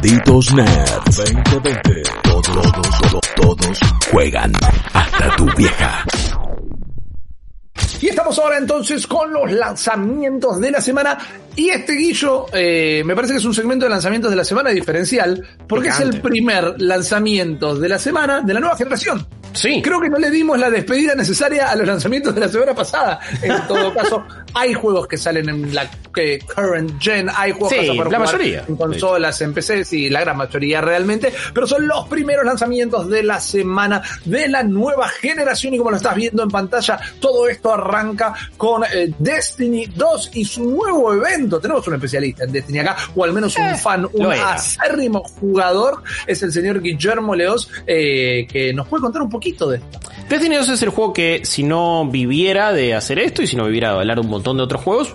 Malditos Nerds 2020. Todos, todos, todos juegan. Hasta tu vieja. Y estamos ahora entonces con los lanzamientos de la semana. Y este guillo, eh, me parece que es un segmento de lanzamientos de la semana diferencial, porque es el primer lanzamiento de la semana de la nueva generación. Sí. Creo que no le dimos la despedida necesaria a los lanzamientos de la semana pasada. En todo caso, hay juegos que salen en la que current gen, hay juegos Sí, que la jugar mayoría. en consolas, en PC, sí, la gran mayoría realmente, pero son los primeros lanzamientos de la semana de la nueva generación y como lo estás viendo en pantalla, todo esto arranca con eh, Destiny 2 y su nuevo evento. Tenemos un especialista en Destiny acá, o al menos un fan, un Eh, lo era. acérrimo jugador, es el señor Guillermo Leos, eh, que nos puede contar un poquito de esto. Destiny 2 es el juego que si no viviera de hacer esto y si no viviera de hablar un montón de otros juegos,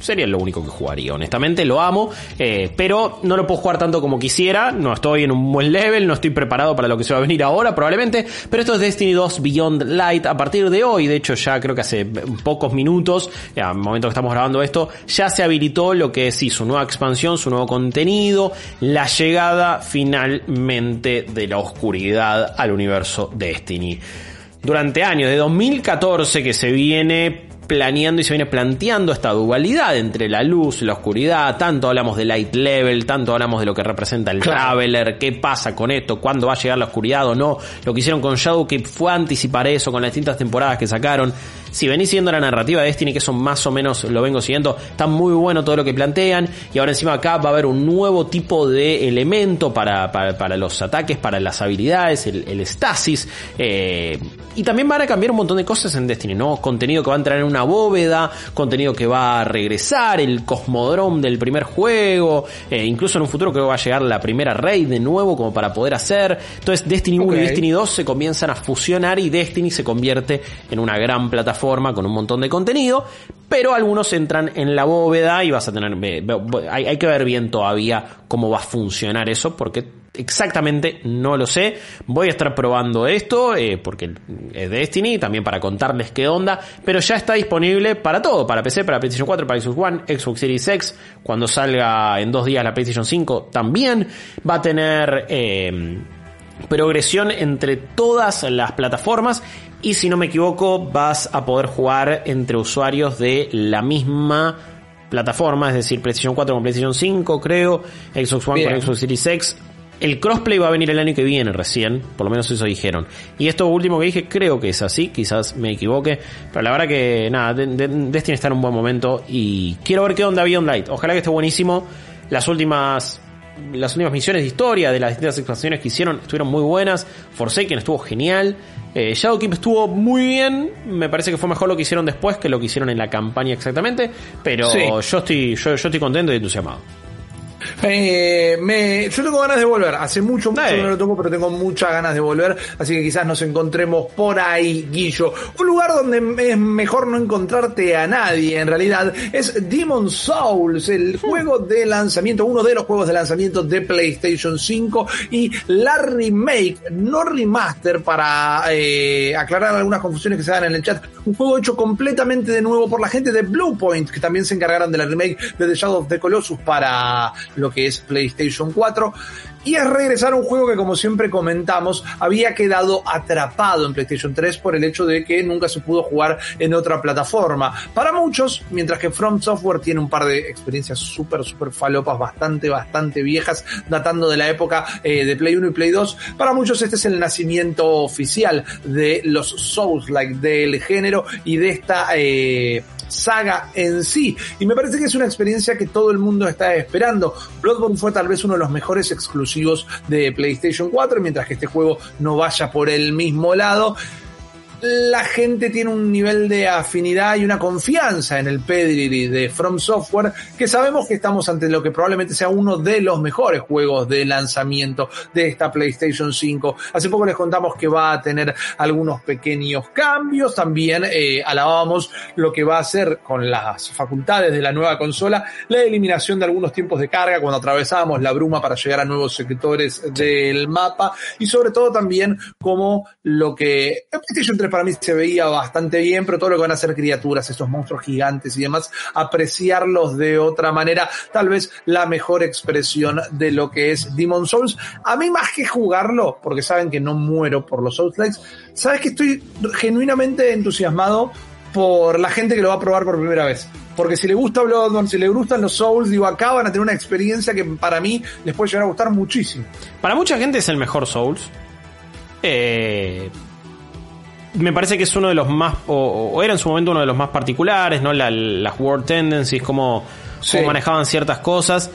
sería lo único que jugaría. Honestamente lo amo, eh, pero no lo puedo jugar tanto como quisiera. No estoy en un buen level, no estoy preparado para lo que se va a venir ahora probablemente. Pero esto es Destiny 2 Beyond Light a partir de hoy. De hecho ya creo que hace pocos minutos, ya, al momento que estamos grabando esto, ya se habilitó lo que es sí, su nueva expansión, su nuevo contenido, la llegada finalmente de la oscuridad al universo Destiny durante años, de 2014 que se viene planeando y se viene planteando esta dualidad entre la luz y la oscuridad, tanto hablamos de light level, tanto hablamos de lo que representa el Traveler, qué pasa con esto, cuándo va a llegar la oscuridad o no, lo que hicieron con Shadowkeep fue anticipar eso con las distintas temporadas que sacaron, si venís siguiendo la narrativa de Destiny, que eso más o menos lo vengo siguiendo, está muy bueno todo lo que plantean, y ahora encima acá va a haber un nuevo tipo de elemento para, para, para los ataques, para las habilidades, el, el stasis, eh, y también van a cambiar un montón de cosas en Destiny, ¿no? Contenido que va a entrar en una bóveda, contenido que va a regresar, el cosmodrome del primer juego, eh, incluso en un futuro creo que va a llegar la primera raid de nuevo como para poder hacer. Entonces Destiny 1 Ok. y Destiny 2 se comienzan a fusionar y Destiny se convierte en una gran plataforma con un montón de contenido, pero algunos entran en la bóveda y vas a tener, hay que ver bien todavía cómo va a funcionar eso porque exactamente no lo sé. Voy a estar probando esto eh, porque es Destiny, también para contarles qué onda, pero ya está disponible para todo, para PC, para PlayStation 4, para Xbox One, Xbox Series X, cuando salga en dos días la PlayStation 5 también va a tener... eh, progresión entre todas las plataformas y si no me equivoco vas a poder jugar entre usuarios de la misma plataforma, es decir, PlayStation 4 con PlayStation 5 creo, Xbox One Bien. con Xbox Series X. El crossplay va a venir el año que viene recién, por lo menos eso dijeron. Y esto último que dije creo que es así, quizás me equivoque, pero la verdad que nada, de- de- Destiny está en un buen momento y quiero ver qué onda Beyond Light. Ojalá que esté buenísimo. Las últimas las últimas misiones de historia de las distintas expansiones que hicieron estuvieron muy buenas. Forsaken estuvo genial. Eh, Shadowkeep estuvo muy bien. Me parece que fue mejor lo que hicieron después que lo que hicieron en la campaña exactamente. Pero Sí. yo estoy, yo, yo estoy contento y entusiasmado. Eh, me, yo tengo ganas de volver. Hace mucho, mucho que no lo toco, pero tengo muchas ganas de volver. Así que quizás nos encontremos por ahí, Guillo. Un lugar donde es mejor no encontrarte a nadie, en realidad, es Demon Souls, el juego de lanzamiento, uno de los juegos de lanzamiento de PlayStation 5 y la remake, no remaster, para eh, aclarar algunas confusiones que se dan en el chat. Un juego hecho completamente de nuevo por la gente de Bluepoint, que también se encargaron de la remake de The Shadow of the Colossus para lo que es PlayStation 4. Y es regresar a un juego que, como siempre comentamos, había quedado atrapado en PlayStation 3 por el hecho de que nunca se pudo jugar en otra plataforma. Para muchos, mientras que From Software tiene un par de experiencias súper, súper falopas, bastante, bastante viejas, datando de la época eh, de Play 1 y Play 2, para muchos este es el nacimiento oficial de los Souls-like, del género y de esta... eh, saga en sí. Y me parece que es una experiencia que todo el mundo está esperando. Bloodborne fue tal vez uno de los mejores exclusivos de PlayStation 4, mientras que este juego no vaya por el mismo lado. La gente tiene un nivel de afinidad y una confianza en el pedigree de From Software que sabemos que estamos ante lo que probablemente sea uno de los mejores juegos de lanzamiento de esta PlayStation 5. Hace poco les contamos que va a tener algunos pequeños cambios, también eh, alabábamos lo que va a hacer con las facultades de la nueva consola, la eliminación de algunos tiempos de carga cuando atravesábamos la bruma para llegar a nuevos sectores del mapa y sobre todo también como lo que PlayStation 3 para mí se veía bastante bien, pero todo lo que van a ser criaturas, estos monstruos gigantes y demás, apreciarlos de otra manera, tal vez la mejor expresión de lo que es Demon Souls. A mí más que jugarlo, porque saben que no muero por los Souls Likes, sabes que estoy genuinamente entusiasmado por la gente que lo va a probar por primera vez. Porque si le gusta Bloodborne, si le gustan los Souls, digo, acá van a tener una experiencia que para mí les puede llegar a gustar muchísimo. Para mucha gente es el mejor Souls. Eh, me parece que es uno de los más, o, o, era en su momento uno de los más particulares, ¿no? La, las World Tendencies, cómo, Sí. cómo manejaban ciertas cosas.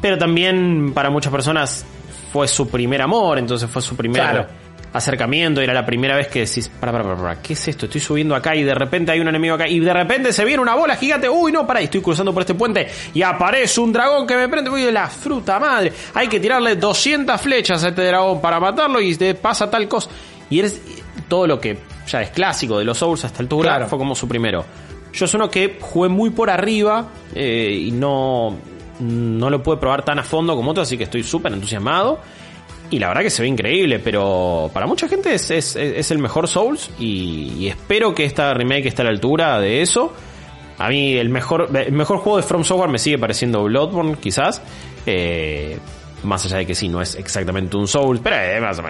Pero también para muchas personas fue su primer amor, entonces fue su primer Claro. acercamiento. Era la primera vez que decís, para, para, para, para, ¿qué es esto? Estoy subiendo acá y de repente hay un enemigo acá y de repente se viene una bola gigante. Uy, no, para, estoy cruzando por este puente y aparece un dragón que me prende. Uy, la fruta madre. Hay que tirarle 200 flechas a este dragón para matarlo y te pasa tal cosa. Y eres todo lo que ya es clásico de los Souls a esta altura Claro. fue como su primero. Yo es uno que jugué muy por arriba eh, y no, no lo pude probar tan a fondo como otros, así que estoy súper entusiasmado. Y la verdad que se ve increíble, pero para mucha gente es, es- es el mejor Souls y, y espero que esta remake esté a la altura de eso. A mí el mejor, el mejor juego de From Software me sigue pareciendo Bloodborne, quizás. Eh, más allá de que sí, no es exactamente un Souls, pero es más o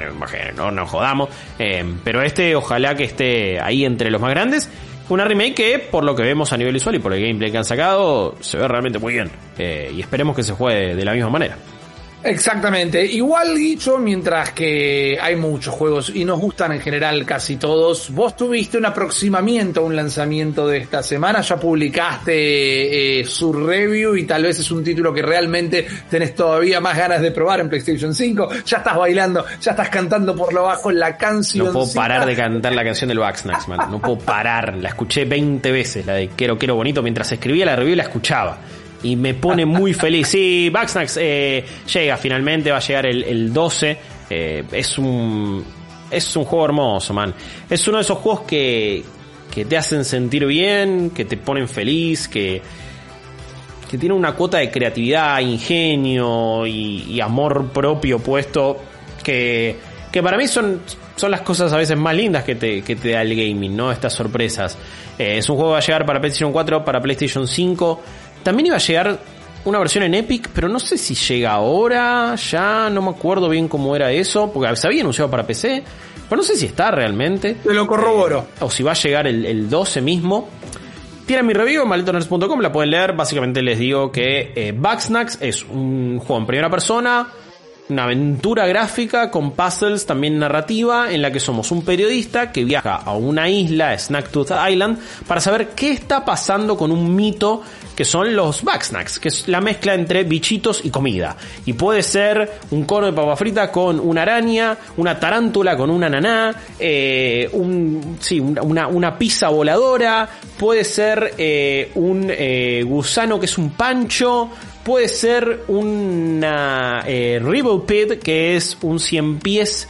no nos jodamos. Eh, pero este ojalá que esté ahí entre los más grandes. Una remake que, por lo que vemos a nivel visual y por el gameplay que han sacado, se ve realmente muy bien. Eh, y esperemos que se juegue de la misma manera. Exactamente. Igual, Guicho, mientras que hay muchos juegos y nos gustan en general casi todos, vos tuviste un aproximamiento a un lanzamiento de esta semana, ya publicaste eh, su review y tal vez es un título que realmente tenés todavía más ganas de probar en PlayStation 5. Ya estás bailando, ya estás cantando por lo bajo la canción. No puedo parar de cantar la canción del Baxnax, man. No puedo parar. La escuché 20 veces, la de Quiero, Quiero Bonito. Mientras escribía la review la escuchaba. Y me pone muy feliz. Sí, Baxnax eh, llega finalmente, va a llegar el, el 12. Eh, es un. Es un juego hermoso, man. Es uno de esos juegos que, que te hacen sentir bien, que te ponen feliz, que, que tiene una cuota de creatividad, ingenio y, y amor propio puesto que, que para mí son, son las cosas a veces más lindas que te, que te da el gaming, ¿no? Estas sorpresas. Eh, es un juego que va a llegar para PlayStation 4, para PlayStation 5. También iba a llegar una versión en Epic, pero no sé si llega ahora, ya no me acuerdo bien cómo era eso, porque se había anunciado para PC, pero no sé si está realmente. Te lo corroboro. O si va a llegar el, el 12 mismo. Tienen mi review en malditoners.com, la pueden leer. Básicamente les digo que eh, Bugsnax es un juego en primera persona, una aventura gráfica con puzzles también narrativa, en la que somos un periodista que viaja a una isla, Snacktooth Island, para saber qué está pasando con un mito que son los Bugsnax, que es la mezcla entre bichitos y comida. Y puede ser un cono de papa frita con una araña, una tarántula con una naná, eh, un, sí, una, una pizza voladora, puede ser eh, un eh, gusano que es un pancho, puede ser una eh, Ribble Pit que es un cien pies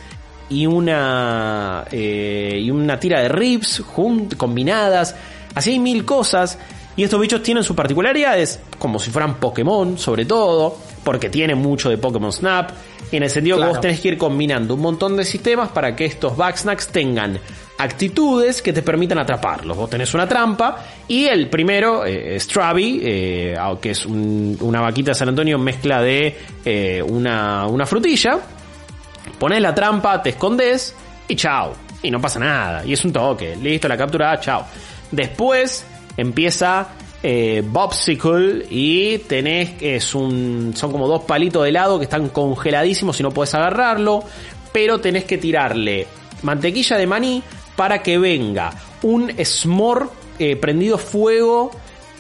y una eh, y una tira de ribs junt- combinadas. Así hay mil cosas. Y estos bichos tienen sus particularidades, como si fueran Pokémon, sobre todo, porque tienen mucho de Pokémon Snap. En el sentido que vos tenés que ir combinando un montón de sistemas para que estos Bugsnax tengan actitudes que te permitan atraparlos. Vos tenés una trampa y el primero, eh, Strabi, eh, que es un- una vaquita de San Antonio mezcla de eh, una, una frutilla, pones la trampa, te escondes y chao. Y no pasa nada. Y es un toque. Listo, la captura, chao. Después empieza eh, Bobsicle y tenés, es un, son como dos palitos de helado que están congeladísimos y no puedes agarrarlo. Pero tenés que tirarle mantequilla de maní para que venga un smor eh, prendido fuego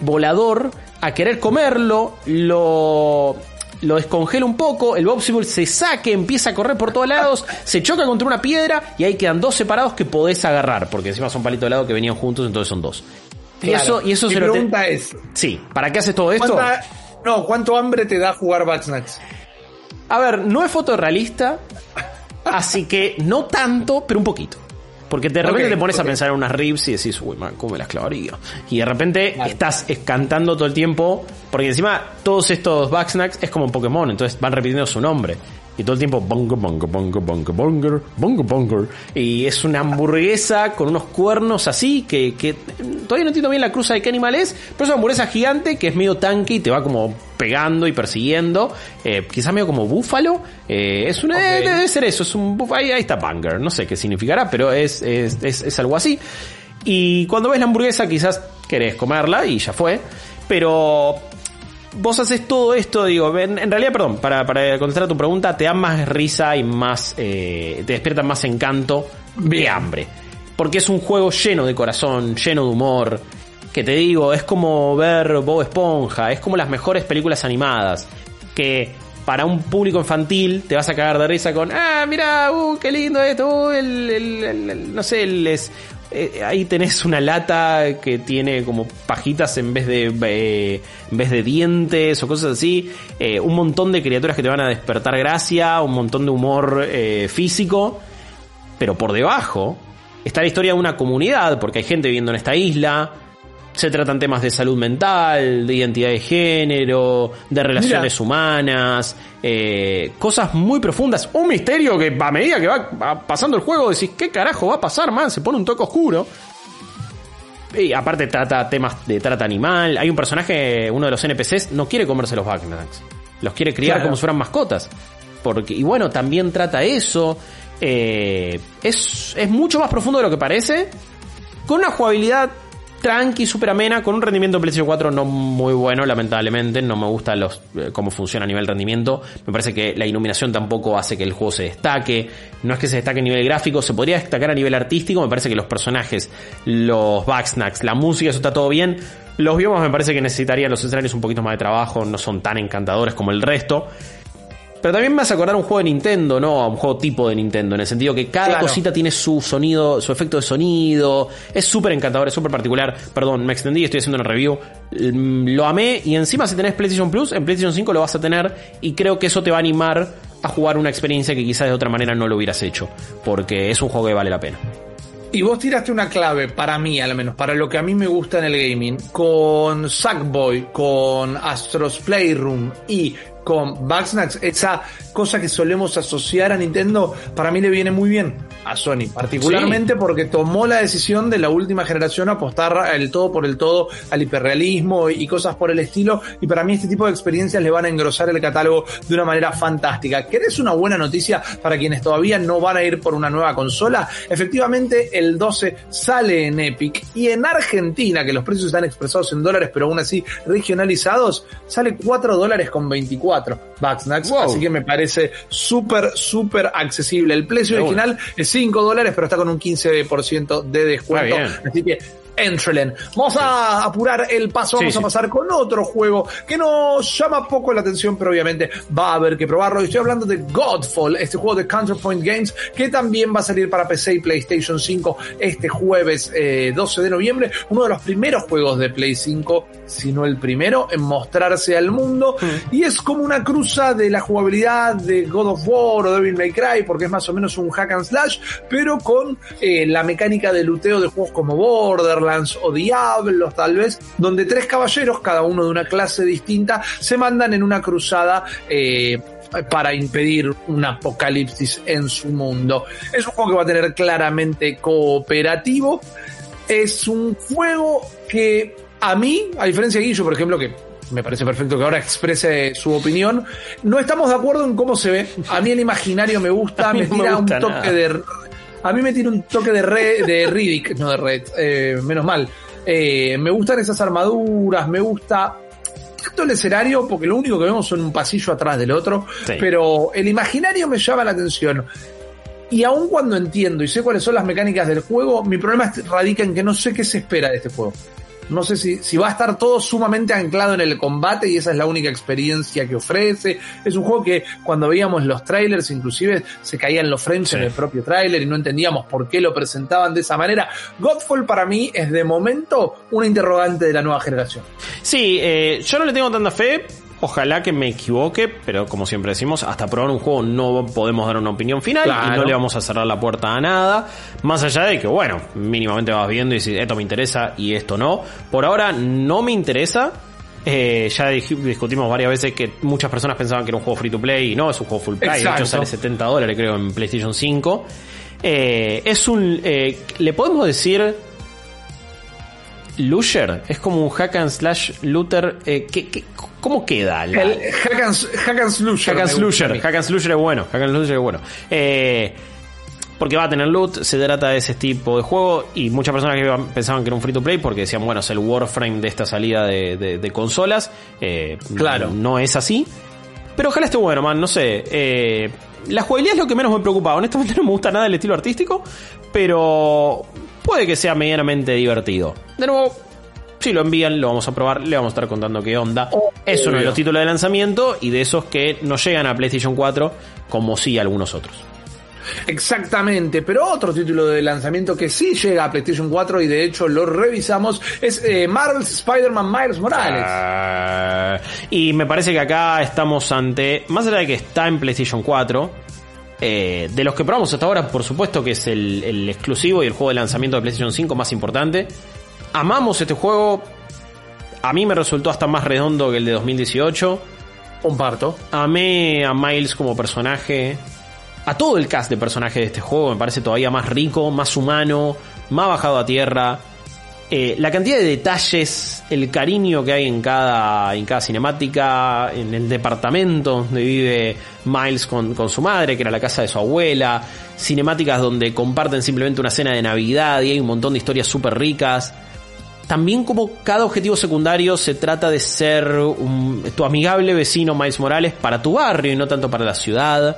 volador a querer comerlo, lo lo descongela un poco, el Bobsible se saque, empieza a correr por todos lados, se choca contra una piedra y ahí quedan dos separados que podés agarrar, porque encima son palitos de lado que venían juntos, entonces son dos. Y eso, y eso Mi se lo te- pregunta es, Sí, ¿para qué haces todo esto? ¿cuánta- no, ¿cuánto hambre te da jugar Backsnacks? A ver, no es fotorrealista, así que no tanto, pero un poquito. Porque de repente te pones a pensar en unas rips y decís, uy, man, ¿cómo me las clavaría? Y de repente Vale. estás es- cantando todo el tiempo, porque encima todos estos backsnacks es como Pokémon, entonces van repitiendo su nombre. Y todo el tiempo, bongo, bongo, bongo, bongo, bongo, bongo, bongo. Y es una hamburguesa con unos cuernos así, que, que todavía no entiendo bien la cruza de qué animal es, pero es una hamburguesa gigante que es medio tanque y te va como pegando y persiguiendo. Eh, quizás medio como búfalo. Eh, es una, eh, debe ser eso, es un ahí está Banger, no sé qué significará, pero es, es, es, es algo así. Y cuando ves la hamburguesa, quizás querés comerla y ya fue. Pero vos haces todo esto, digo, en, en realidad, perdón, para, para contestar a tu pregunta, te da más risa y más, eh, te despierta más encanto de hambre. Porque es un juego lleno de corazón, lleno de humor. Que te digo, es como ver Bob Esponja, es como las mejores películas animadas. Que para un público infantil te vas a cagar de risa con, ah, mira, uh, qué lindo esto, uh, el, el- el- el- no sé, el, es, eh, ahí tenés una lata que tiene como pajitas en vez de eh, en vez de dientes o cosas así, eh, un montón de criaturas que te van a despertar gracia, un montón de humor físico, pero por debajo está la historia de una comunidad, porque hay gente viviendo en esta isla, se tratan temas de salud mental, de identidad de género, de relaciones humanas, eh, cosas muy profundas. Un misterio que a medida que va va pasando el juego decís, ¿qué carajo va a pasar, man? Se pone un toque oscuro. Y aparte trata temas de trata animal. Hay un personaje, uno de los NPCs, no quiere comerse los Backnacks. Los quiere criar Claro. como si fueran mascotas. Porque, y bueno, también trata eso. Eh, es, es mucho más profundo de lo que parece. Con una jugabilidad tranqui, súper amena, con un rendimiento de PlayStation 4 no muy bueno, lamentablemente. No me gusta los, eh, cómo funciona a nivel rendimiento. Me parece que la iluminación tampoco hace que el juego se destaque. No es que se destaque a nivel gráfico, se podría destacar a nivel artístico. Me parece que los personajes, los backsnacks, la música, eso está todo bien. Los biomas me parece que necesitarían los escenarios un poquito más de trabajo, no son tan encantadores como el resto. Pero también me hace acordar un juego de Nintendo, ¿no? A un juego tipo de Nintendo, en el sentido que cada Claro. cosita tiene su sonido, su efecto de sonido. Es súper encantador, es súper particular. Perdón, me extendí, estoy haciendo una review. Mm, Lo amé y encima si tenés PlayStation Plus, en PlayStation 5 lo vas a tener y creo que eso te va a animar a jugar una experiencia que quizás de otra manera no lo hubieras hecho. Porque es un juego que vale la pena. Y vos tiraste una clave, para mí al menos, para lo que a mí me gusta en el gaming, con Sackboy, con Astros Playroom y con Backsnacks, esa cosa que solemos asociar a Nintendo, para mí le viene muy bien a Sony, particularmente porque tomó la decisión de la última generación apostar el todo por el todo al hiperrealismo y cosas por el estilo, y para mí este tipo de experiencias le van a engrosar el catálogo de una manera fantástica. ¿Querés una buena noticia para quienes todavía no van a ir por una nueva consola? Efectivamente, el 12 sale en Epic y en Argentina, que los precios están expresados en dólares, pero aún así regionalizados, sale 4 dólares con 24 Backsnacks, Wow. así que me parece súper, súper accesible. El precio original es 5 dólares, pero está con un 15% de descuento. Así que Entrelen. Vamos a apurar el paso, Sí, vamos a pasar con otro juego que nos llama poco la atención, pero obviamente va a haber que probarlo. Y estoy hablando de Godfall, este juego de Counterpoint Games, que también va a salir para PC y PlayStation 5 este jueves eh, 12 de noviembre. Uno de los primeros juegos de Play 5, si no el primero, en mostrarse al mundo. Y es como una cruza de la jugabilidad de God of War o Devil May Cry, porque es más o menos un hack and slash, pero con eh, la mecánica de luteo de juegos como Borderlands o Diablos tal vez, donde tres caballeros, cada uno de una clase distinta, se mandan en una cruzada eh, para impedir un apocalipsis en su mundo. Es un juego que va a tener claramente cooperativo. Es un juego que a mí, a diferencia de Guillo, por ejemplo, que me parece perfecto que ahora exprese su opinión. No estamos de acuerdo en cómo se ve. A mí el imaginario me gusta, mí me no me tira un gusta toque nada. de. A mí me tira un toque de, re- de Riddick, no de Red, eh, menos mal. Eh, me gustan esas armaduras, me gusta tanto el escenario, porque lo único que vemos son un pasillo atrás del otro, Sí. pero el imaginario me llama la atención. Y aun cuando entiendo y sé cuáles son las mecánicas del juego, mi problema radica en que no sé qué se espera de este juego. No sé si, si va a estar todo sumamente anclado en el combate y esa es la única experiencia que ofrece. Es un juego que cuando veíamos los trailers inclusive se caían los frames en el propio trailer y no entendíamos por qué lo presentaban de esa manera. Godfall para mí es de momento una interrogante de la nueva generación. Sí, eh, yo no le tengo tanta fe. Ojalá que me equivoque, pero como siempre decimos, hasta probar un juego no podemos dar una opinión final Claro. y no le vamos a cerrar la puerta a nada. Más allá de que, bueno, mínimamente vas viendo y si esto me interesa y esto no. Por ahora no me interesa. Eh, ya discutimos varias veces que muchas personas pensaban que era un juego free to play y no, es un juego full. De Exacto. hecho, sale 70 dólares, creo, en PlayStation 5. Eh, es un. eh, ¿Le podemos decir Lusher? Es como un hack and slash looter. Eh, ¿qué- qué- cómo queda? la- El Hack and, Hack and Slusher. Hack and Slusher. Hack and Slusher es bueno. Hack and Slusher es bueno. Eh, porque va a tener loot, se trata de ese tipo de juego y muchas personas que pensaban que era un free to play porque decían, bueno, es el Warframe de esta salida de, de- de consolas. Eh, Claro. No es así. Pero ojalá esté bueno, man, no sé. Eh, la jugabilidad es lo que menos me preocupa. Honestamente no me gusta nada el estilo artístico, pero puede que sea medianamente divertido. De nuevo, si lo envían, lo vamos a probar, le vamos a estar contando qué onda. es uno de los títulos de lanzamiento y de esos que no llegan a PlayStation 4 como sí algunos otros. Exactamente, pero otro título de lanzamiento que sí llega a PlayStation 4 y de hecho lo revisamos es eh, Marvel's Spider-Man Miles Morales. Ah, y me parece que acá estamos ante, más allá de que está en PlayStation 4, eh, de los que probamos hasta ahora, por supuesto que es el, el exclusivo y el juego de lanzamiento de PlayStation 5 más importante. Amamos este juego. A mí me resultó hasta más redondo que el de 2018. Comparto. Amé a Miles como personaje. A todo el cast de personajes de este juego me parece todavía más rico, más humano, más bajado a tierra. Eh, la cantidad de detalles, el cariño que hay en cada, en cada cinemática, en el departamento donde vive Miles con, con su madre, que era la casa de su abuela, cinemáticas donde comparten simplemente una cena de Navidad y hay un montón de historias súper ricas. También como cada objetivo secundario se trata de ser un- tu amigable vecino Miles Morales para tu barrio y no tanto para la ciudad.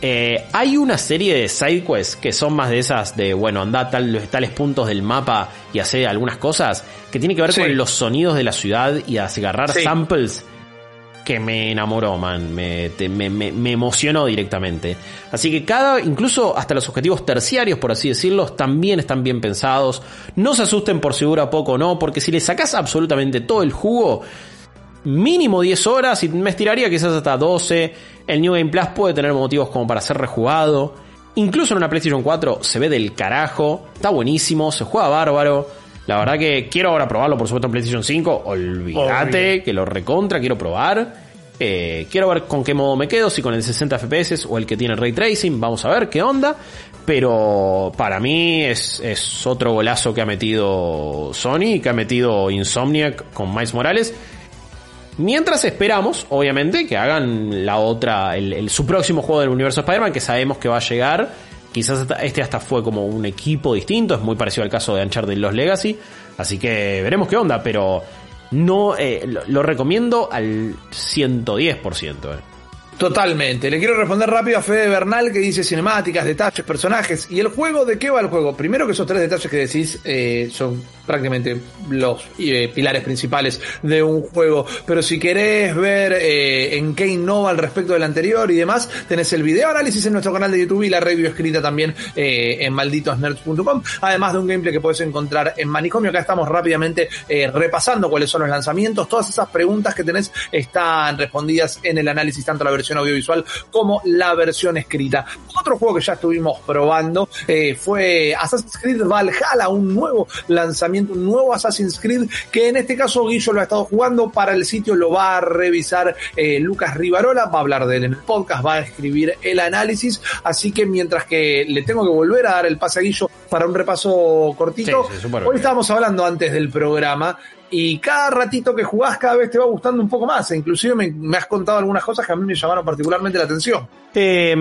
Eh, hay una serie de sidequests que son más de esas de, bueno, anda a tal- tales puntos del mapa y hace algunas cosas que tiene que ver Sí. con los sonidos de la ciudad y agarrar Sí. samples que me enamoró, man. Me, te- me, me- me emocionó directamente. Así que cada, incluso hasta los objetivos terciarios, por así decirlo, también están bien pensados. No se asusten por si dura poco o no, porque si le sacás absolutamente todo el jugo, mínimo 10 horas y me estiraría quizás hasta 12. El New Game Plus puede tener motivos como para ser rejugado. Incluso en una PlayStation 4 se ve del carajo, está buenísimo, se juega bárbaro. La verdad que quiero ahora probarlo, por supuesto, en PlayStation 5. Olvídate que lo recontra, quiero probar. Eh, quiero ver con qué modo me quedo, si con el 60 FPS o el que tiene Ray Tracing, vamos a ver qué onda. Pero para mí es, es otro golazo que ha metido Sony que ha metido Insomniac con Miles Morales. Mientras esperamos, obviamente, que hagan la otra, el, su próximo juego del universo Spider-Man, que sabemos que va a llegar. Quizás este hasta fue como un equipo distinto, es muy parecido al caso de Uncharted Los Legacy. Así que veremos qué onda, pero no eh, lo, lo recomiendo al 110%. Eh. Totalmente. Le quiero responder rápido a Fede Bernal que dice cinemáticas, detalles, personajes. ¿Y el juego de qué va el juego? Primero que esos tres detalles que decís eh, son prácticamente los eh, pilares principales de un juego. Pero si querés ver eh, en qué innova al respecto del anterior y demás, tenés el video análisis en nuestro canal de YouTube y la review escrita también eh, en malditosnerds.com. Además de un gameplay que puedes encontrar en Manicomio. Acá estamos rápidamente eh, repasando cuáles son los lanzamientos. Todas esas preguntas que tenés están respondidas en el análisis, tanto la versión audiovisual como la versión escrita. Otro juego que ya estuvimos probando eh, fue Assassin's Creed Valhalla, un nuevo lanzamiento, un nuevo Assassin's Creed que en este caso Guillo lo ha estado jugando para el sitio, lo va a revisar eh, Lucas Rivarola, va a hablar de él en el podcast, va a escribir el análisis, así que mientras que le tengo que volver a dar el pase a Guillo para un repaso cortito, Sí, hoy estábamos hablando antes del programa y cada ratito que jugás cada vez te va gustando un poco más. E inclusive me, me has contado algunas cosas que a mí me llamaron particularmente la atención. Eh,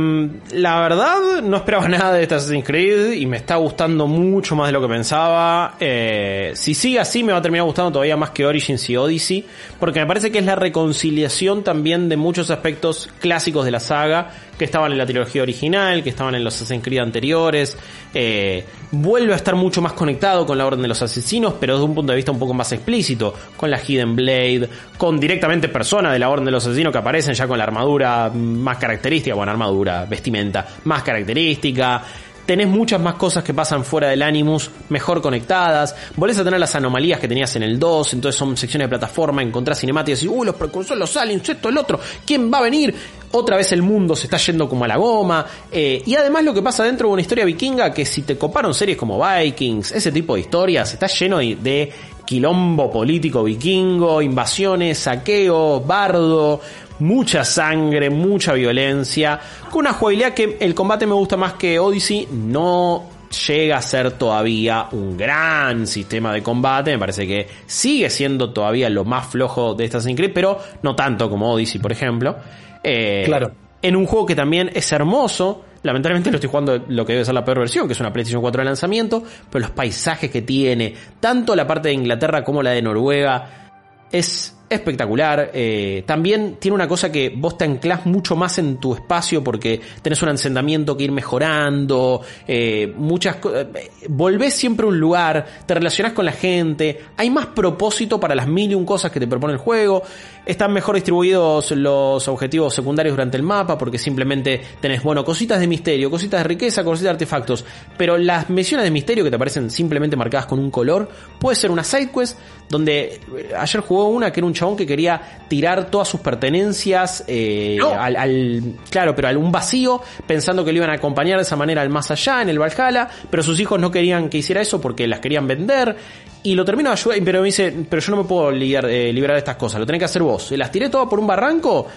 la verdad, no esperaba nada de este Assassin's Creed y me está gustando mucho más de lo que pensaba. Eh, si sigue así, me va a terminar gustando todavía más que Origins y Odyssey, porque me parece que es la reconciliación también de muchos aspectos clásicos de la saga que estaban en la trilogía original, que estaban en los Assassin's Creed anteriores. Eh, vuelve a estar mucho más conectado con la Orden de los Asesinos, pero desde un punto de vista un poco más explícito, con la Hidden Blade, con directamente personas de la Orden de los Asesinos que aparecen ya con la armadura más característica, bueno, armadura, vestimenta más característica. Tenés muchas más cosas que pasan fuera del Animus, mejor conectadas, volvés a tener las anomalías que tenías en el 2, entonces son secciones de plataforma, encontrás cinemáticas y, uy, los precursores, los aliens, esto, el otro, ¿quién va a venir? Otra vez el mundo se está yendo como a la goma, eh, y además lo que pasa dentro de una historia vikinga, que si te coparon series como Vikings, ese tipo de historias, está lleno de, de quilombo político vikingo, invasiones, saqueo, bardo, mucha sangre, mucha violencia, con una jugabilidad que el combate me gusta más que Odyssey, no llega a ser todavía un gran sistema de combate, me parece que sigue siendo todavía lo más flojo de Assassin's Creed, pero no tanto como Odyssey, por ejemplo. Eh, Claro. En un juego que también es hermoso, lamentablemente lo estoy jugando lo que debe ser la peor versión, que es una PlayStation 4 de lanzamiento, pero los paisajes que tiene, tanto la parte de Inglaterra como la de Noruega, es espectacular. Eh, también tiene una cosa que vos te anclás mucho más en tu espacio porque tenés un encendamiento que ir mejorando, eh, muchas co- eh, Volvés siempre a un lugar, te relacionás con la gente, hay más propósito para las mil y un cosas que te propone el juego. Están mejor distribuidos los objetivos secundarios durante el mapa porque simplemente tenés, bueno, cositas de misterio, cositas de riqueza, cositas de artefactos. Pero las misiones de misterio que te aparecen simplemente marcadas con un color, puede ser una side quest donde eh, ayer jugó una que era un chabón que quería tirar todas sus pertenencias eh, No. al, al- claro, pero a un vacío, pensando que lo iban a acompañar de esa manera al más allá, en el Valhalla, pero sus hijos no querían que hiciera eso porque las querían vender. Y lo termino de ayudar, pero me dice, pero yo no me puedo ligar- eh, liberar de estas cosas, lo tenés que hacer vos. Y las tiré todas por un barranco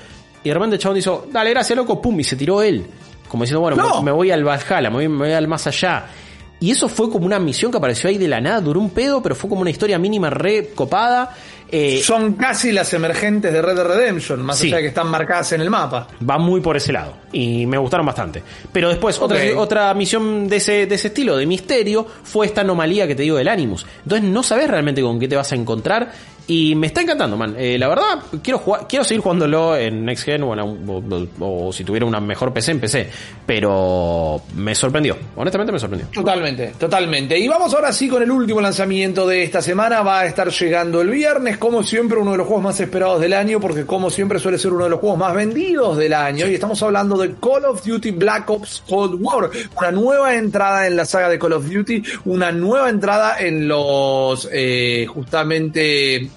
y de repente el chabón dijo, dale, gracias, loco, pum, y se tiró él. Como diciendo, bueno, No. me, me voy al Valhalla, me voy, me voy al más allá. Y eso fue como una misión que apareció ahí de la nada, duró un pedo, pero fue como una historia mínima re copada. Eh, Son casi las emergentes de Red Dead Redemption, más Sí. allá de que están marcadas en el mapa. va muy por ese lado y me gustaron bastante. Pero después, otra, otra misión de ese, de ese estilo, de misterio, fue esta anomalía que te digo del Animus. Entonces no sabes realmente con qué te vas a encontrar y me está encantando, man. Eh, la verdad, quiero jugar, quiero seguir jugándolo en Next Gen o, o- o si tuviera una mejor PC en PC. Pero me sorprendió, honestamente me sorprendió. Totalmente, totalmente. Y vamos ahora sí con el último lanzamiento de esta semana. Va a estar llegando el viernes, como siempre, uno de los juegos más esperados del año, porque como siempre suele ser uno de los juegos más vendidos del año. Y estamos hablando de Call of Duty Black Ops Cold War. Una nueva entrada en la saga de Call of Duty, una nueva entrada en los, eh, justamente, en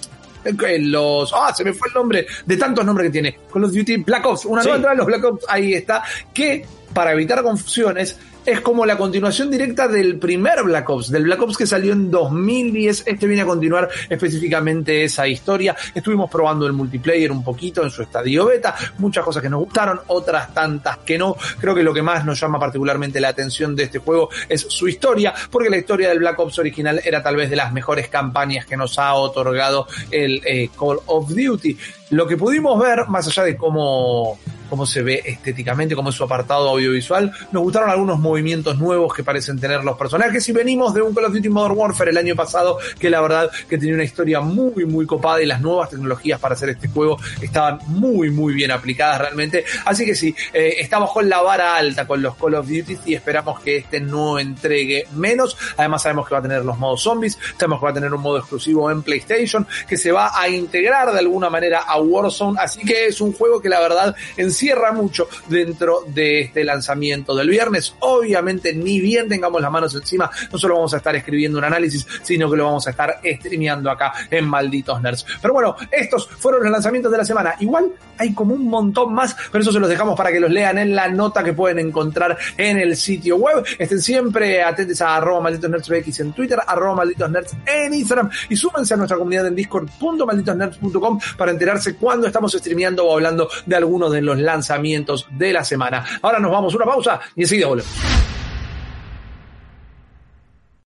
los ah se me fue el nombre de tantos nombres que tiene Call of Duty Black Ops una Sí. nueva entrada los Black Ops ahí está que para evitar confusiones es como la continuación directa del primer Black Ops, del Black Ops que salió en 2010. Este viene a continuar específicamente esa historia. Estuvimos probando el multiplayer un poquito en su estadio beta. Muchas cosas que nos gustaron, otras tantas que no. Creo que lo que más nos llama particularmente la atención de este juego es su historia, porque la historia del Black Ops original era tal vez de las mejores campañas que nos ha otorgado el eh, Call of Duty. Lo que pudimos ver, más allá de cómo cómo se ve estéticamente, cómo es su apartado audiovisual. Nos gustaron algunos movimientos nuevos que parecen tener los personajes y venimos de un Call of Duty Modern Warfare el año pasado que la verdad que tenía una historia muy muy copada y las nuevas tecnologías para hacer este juego estaban muy muy bien aplicadas realmente. Así que sí, eh, estamos con la vara alta con los Call of Duty y esperamos que este no entregue menos. Además sabemos que va a tener los modos zombies, sabemos que va a tener un modo exclusivo en PlayStation que se va a integrar de alguna manera a Warzone. Así que es un juego que la verdad encierra mucho dentro de este lanzamiento del viernes. Obviamente, ni bien tengamos las manos encima, no solo vamos a estar escribiendo un análisis, sino que lo vamos a estar streameando acá en Malditos Nerds. Pero bueno, estos fueron los lanzamientos de la semana. Igual hay como un montón más, pero eso se los dejamos para que los lean en la nota que pueden encontrar en el sitio web. Estén siempre atentos a arroba malditos nerds en Twitter, arroba malditos nerds en Instagram y súmense a nuestra comunidad en discord.malditosnerds.com para enterarse cuando estamos streameando o hablando de algunos de los lanzamientos de la semana. Ahora nos vamos una pausa y enseguida volvemos.